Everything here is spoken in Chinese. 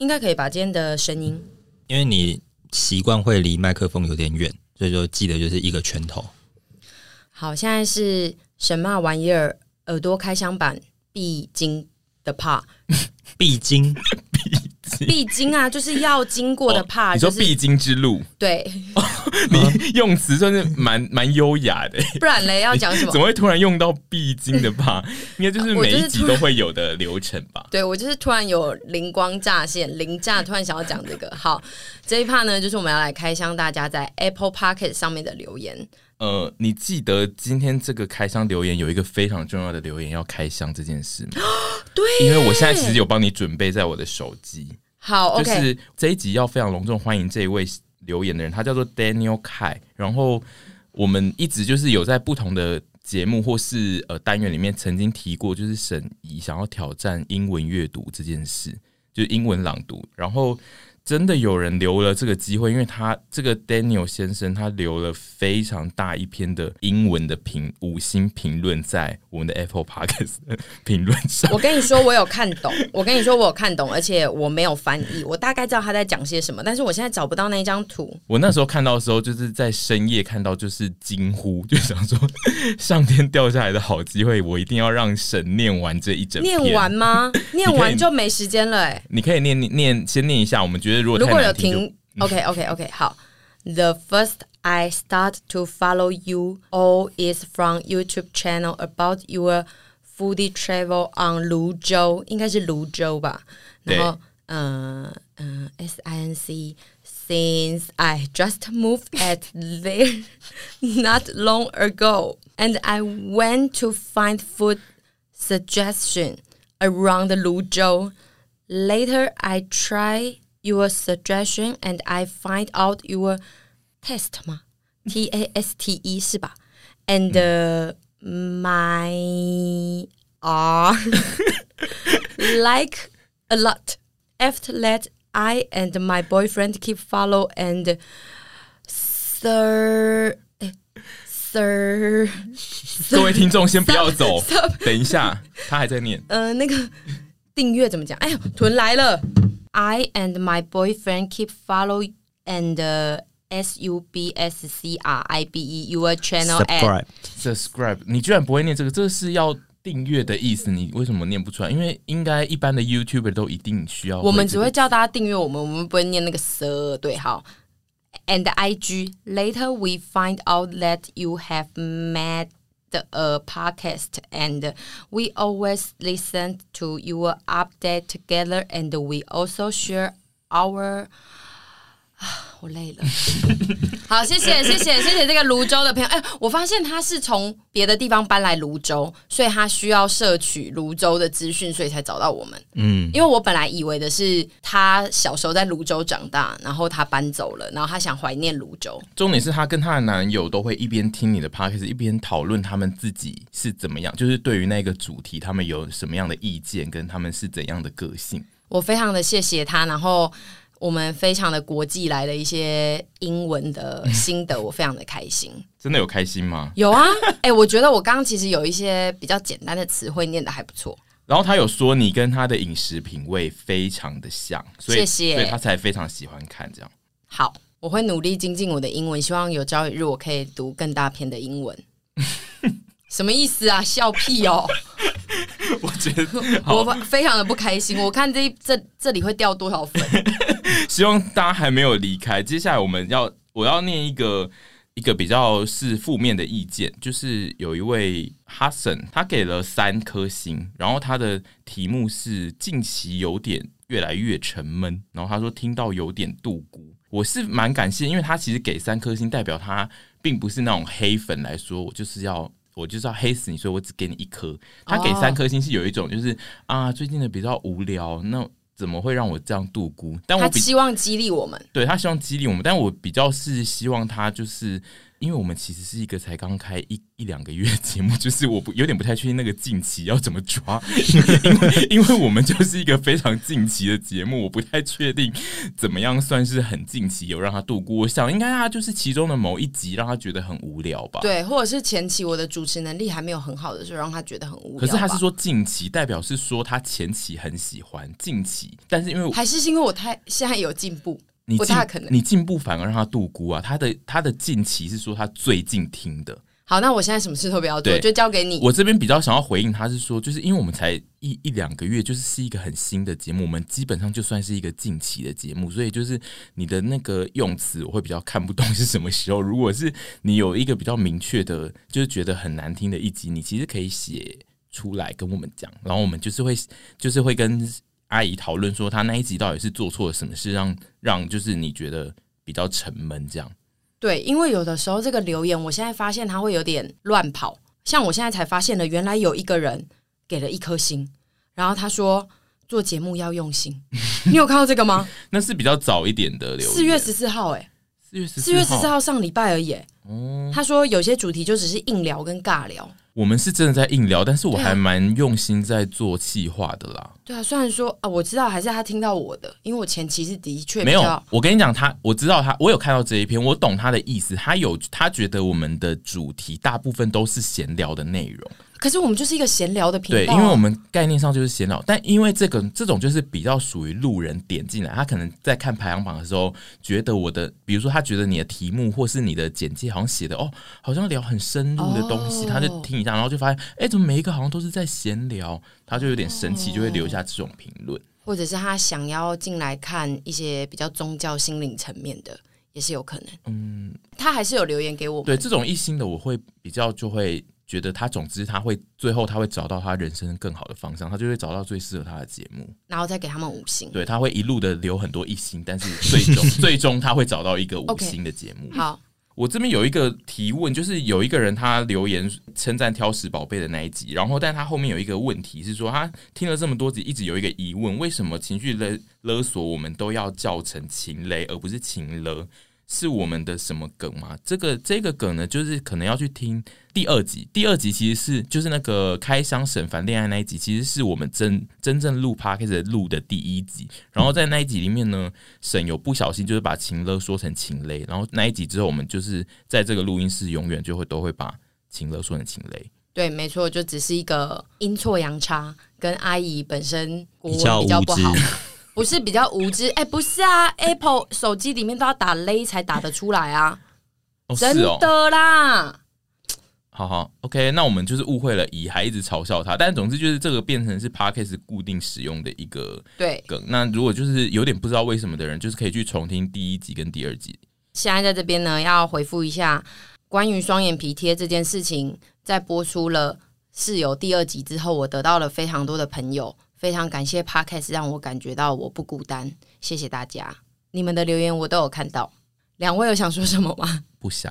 应该可以吧？今天的声音，因为你习惯会离麦克风有点远，所以说记得就是一个拳头。好，现在是什么玩意儿？耳朵开箱版必经的 part，必经。必经啊，就是要经过的 part，、哦、你说必经之路，对，哦、你用词算是蛮蛮优雅的，不然嘞 要讲什么？怎么会突然用到必经的 part？应该就是每一集都会有的流程吧？对，我就是突然有灵光乍现，灵乍突然想要讲这个。好，这一 part 呢，就是我们要来开箱大家在 Apple Podcast 上面的留言。呃，你记得今天这个开箱留言有一个非常重要的留言要开箱这件事吗？对，因为我现在其实有帮你准备在我的手机。好，就是这一集要非常隆重欢迎这一位留言的人，他叫做 Daniel Kai。然后我们一直就是有在不同的节目或是呃单元里面曾经提过，就是沈怡想要挑战英文阅读这件事，就是英文朗读，然后。真的有人留了这个机会，因为他这个 Daniel 先生，他留了非常大一篇的英文的评五星评论在我们的 Apple Podcast 评论上。我跟你说，我有看懂。我跟你说，我有看懂，而且我没有翻译，我大概知道他在讲些什么。但是我现在找不到那张图。我那时候看到的时候，就是在深夜看到，就是惊呼，就想说上天掉下来的好机会，我一定要让神念完这一整篇。念完吗？念完就没时间了哎、欸。你可以念念念，先念一下。我们觉得。如果有听，OK OK OK，好。The first I start to follow you all is from YouTube channel about your foodie travel on 芦洲，应该是芦洲吧。然后，嗯嗯，S I N C。Since I just moved at there not long ago, and I went to find food suggestion around 芦洲. Later, I try. Your suggestion and I find out your test 吗？T A S T E 是吧？And、uh, my R like a lot. After that, I and my boyfriend keep follow and sir sir。各位听众先不要走，等一下，他还在念。呃，那个订阅怎么讲？哎呀，屯来了。 I and my boyfriend keep follow and S U B S C R I B E your channel subscribe subscribe。你居然不会念这个？这是要订阅的意思，你为什么念不出来？因为应该一般的 YouTuber 都一定需要。我们只会叫大家订阅我们，我们不会念那个 sir。对，好。And I G later we find out that you have made a uh, podcast and we always listen to your update together and we also share our 我累了，好，谢谢，谢谢，谢谢这个泸州的朋友。哎，我发现他是从别的地方搬来泸州，所以他需要摄取泸州的资讯，所以才找到我们。嗯，因为我本来以为的是他小时候在泸州长大，然后他搬走了，然后他想怀念泸州。重点是他跟他的男友都会一边听你的 podcast，一边讨论他们自己是怎么样，就是对于那个主题，他们有什么样的意见，跟他们是怎样的个性。我非常的谢谢他，然后。我们非常的国际来的一些英文的心得，我非常的开心。真的有开心吗？有啊，哎、欸，我觉得我刚刚其实有一些比较简单的词汇念的还不错。然后他有说你跟他的饮食品味非常的像，所以谢谢，所以他才非常喜欢看这样。好，我会努力精进我的英文，希望有朝一日我可以读更大篇的英文。什么意思啊？笑屁哦！我觉得 我非常的不开心。我看这这这里会掉多少分？希望大家还没有离开。接下来我们要我要念一个一个比较是负面的意见，就是有一位哈森，他给了三颗星，然后他的题目是近期有点越来越沉闷，然后他说听到有点度孤。我是蛮感谢，因为他其实给三颗星，代表他并不是那种黑粉来说，我就是要。我就是要黑死你，所以我只给你一颗。他给三颗星是有一种就是、oh. 啊，最近的比较无聊，那怎么会让我这样度孤？但我他希望激励我们，对他希望激励我们，但我比较是希望他就是因为我们其实是一个才刚开一一两个月的节目，就是我不有点不太确定那个近期要怎么抓，因为因为因为我们就是一个非常近期的节目，我不太确定怎么样算是很近期有让他度过。我想应该他就是其中的某一集让他觉得很无聊吧，对，或者是前期我的主持能力还没有很好的时候让他觉得很无聊。可是他是说近期，代表是说他前期很喜欢近期，但是因为还是因为我太现在有进步。你不太可能，你进步反而让他度孤啊！他的他的近期是说他最近听的。好，那我现在什么事都不要做，就交给你。我这边比较想要回应他是说，就是因为我们才一一两个月，就是是一个很新的节目，我们基本上就算是一个近期的节目，所以就是你的那个用词我会比较看不懂是什么时候。如果是你有一个比较明确的，就是觉得很难听的一集，你其实可以写出来跟我们讲，然后我们就是会就是会跟。阿姨讨论说，他那一集到底是做错了什么事，让让就是你觉得比较沉闷这样？对，因为有的时候这个留言，我现在发现他会有点乱跑。像我现在才发现了，原来有一个人给了一颗星，然后他说做节目要用心。你有看到这个吗？那是比较早一点的留言，四月十四号，哎，四月十四月十四号上礼拜而已。哦，他说有些主题就只是硬聊跟尬聊。我们是真的在硬聊，但是我还蛮用心在做企划的啦。对啊，虽然说啊，我知道还是他听到我的，因为我前期是的确没有。我跟你讲，他我知道他，我有看到这一篇，我懂他的意思。他有他觉得我们的主题大部分都是闲聊的内容。可是我们就是一个闲聊的频道，对，因为我们概念上就是闲聊，但因为这个这种就是比较属于路人点进来，他可能在看排行榜的时候，觉得我的，比如说他觉得你的题目或是你的简介好像写的哦，好像聊很深入的东西，哦、他就听一下，然后就发现，哎，怎么每一个好像都是在闲聊，他就有点生气，就会留下这种评论，或者是他想要进来看一些比较宗教心灵层面的，也是有可能。嗯，他还是有留言给我，对这种一星的，我会比较就会。觉得他，总之他会最后他会找到他人生更好的方向，他就会找到最适合他的节目，然后再给他们五星。对，他会一路的留很多一星，但是最终最终他会找到一个五星的节目。Okay, 好，我这边有一个提问，就是有一个人他留言称赞挑食宝贝的那一集，然后但他后面有一个问题是说，他听了这么多集，一直有一个疑问，为什么情绪勒勒索我们都要叫成情勒而不是情勒？是我们的什么梗吗？这个这个梗呢，就是可能要去听第二集。第二集其实是就是那个开箱沈凡恋爱那一集，其实是我们真真正录 podcast 录的第一集。然后在那一集里面呢，沈有不小心就是把情勒说成情勒。然后那一集之后，我们就是在这个录音室永远就会都会把情勒说成情勒。对，没错，就只是一个阴错阳差，跟阿姨本身国文比较不好。不是比较无知，哎、欸，不是啊，Apple 手机里面都要打勒才打得出来啊，哦、真的啦。哦、好好，OK，那我们就是误会了，乙还一直嘲笑他，但总之就是这个变成是 Parkes 固定使用的一个对梗。那如果就是有点不知道为什么的人，就是可以去重听第一集跟第二集。现在在这边呢，要回复一下关于双眼皮贴这件事情，在播出了室友第二集之后，我得到了非常多的朋友。非常感谢 Podcast 让我感觉到我不孤单，谢谢大家，你们的留言我都有看到。两位有想说什么吗？不想。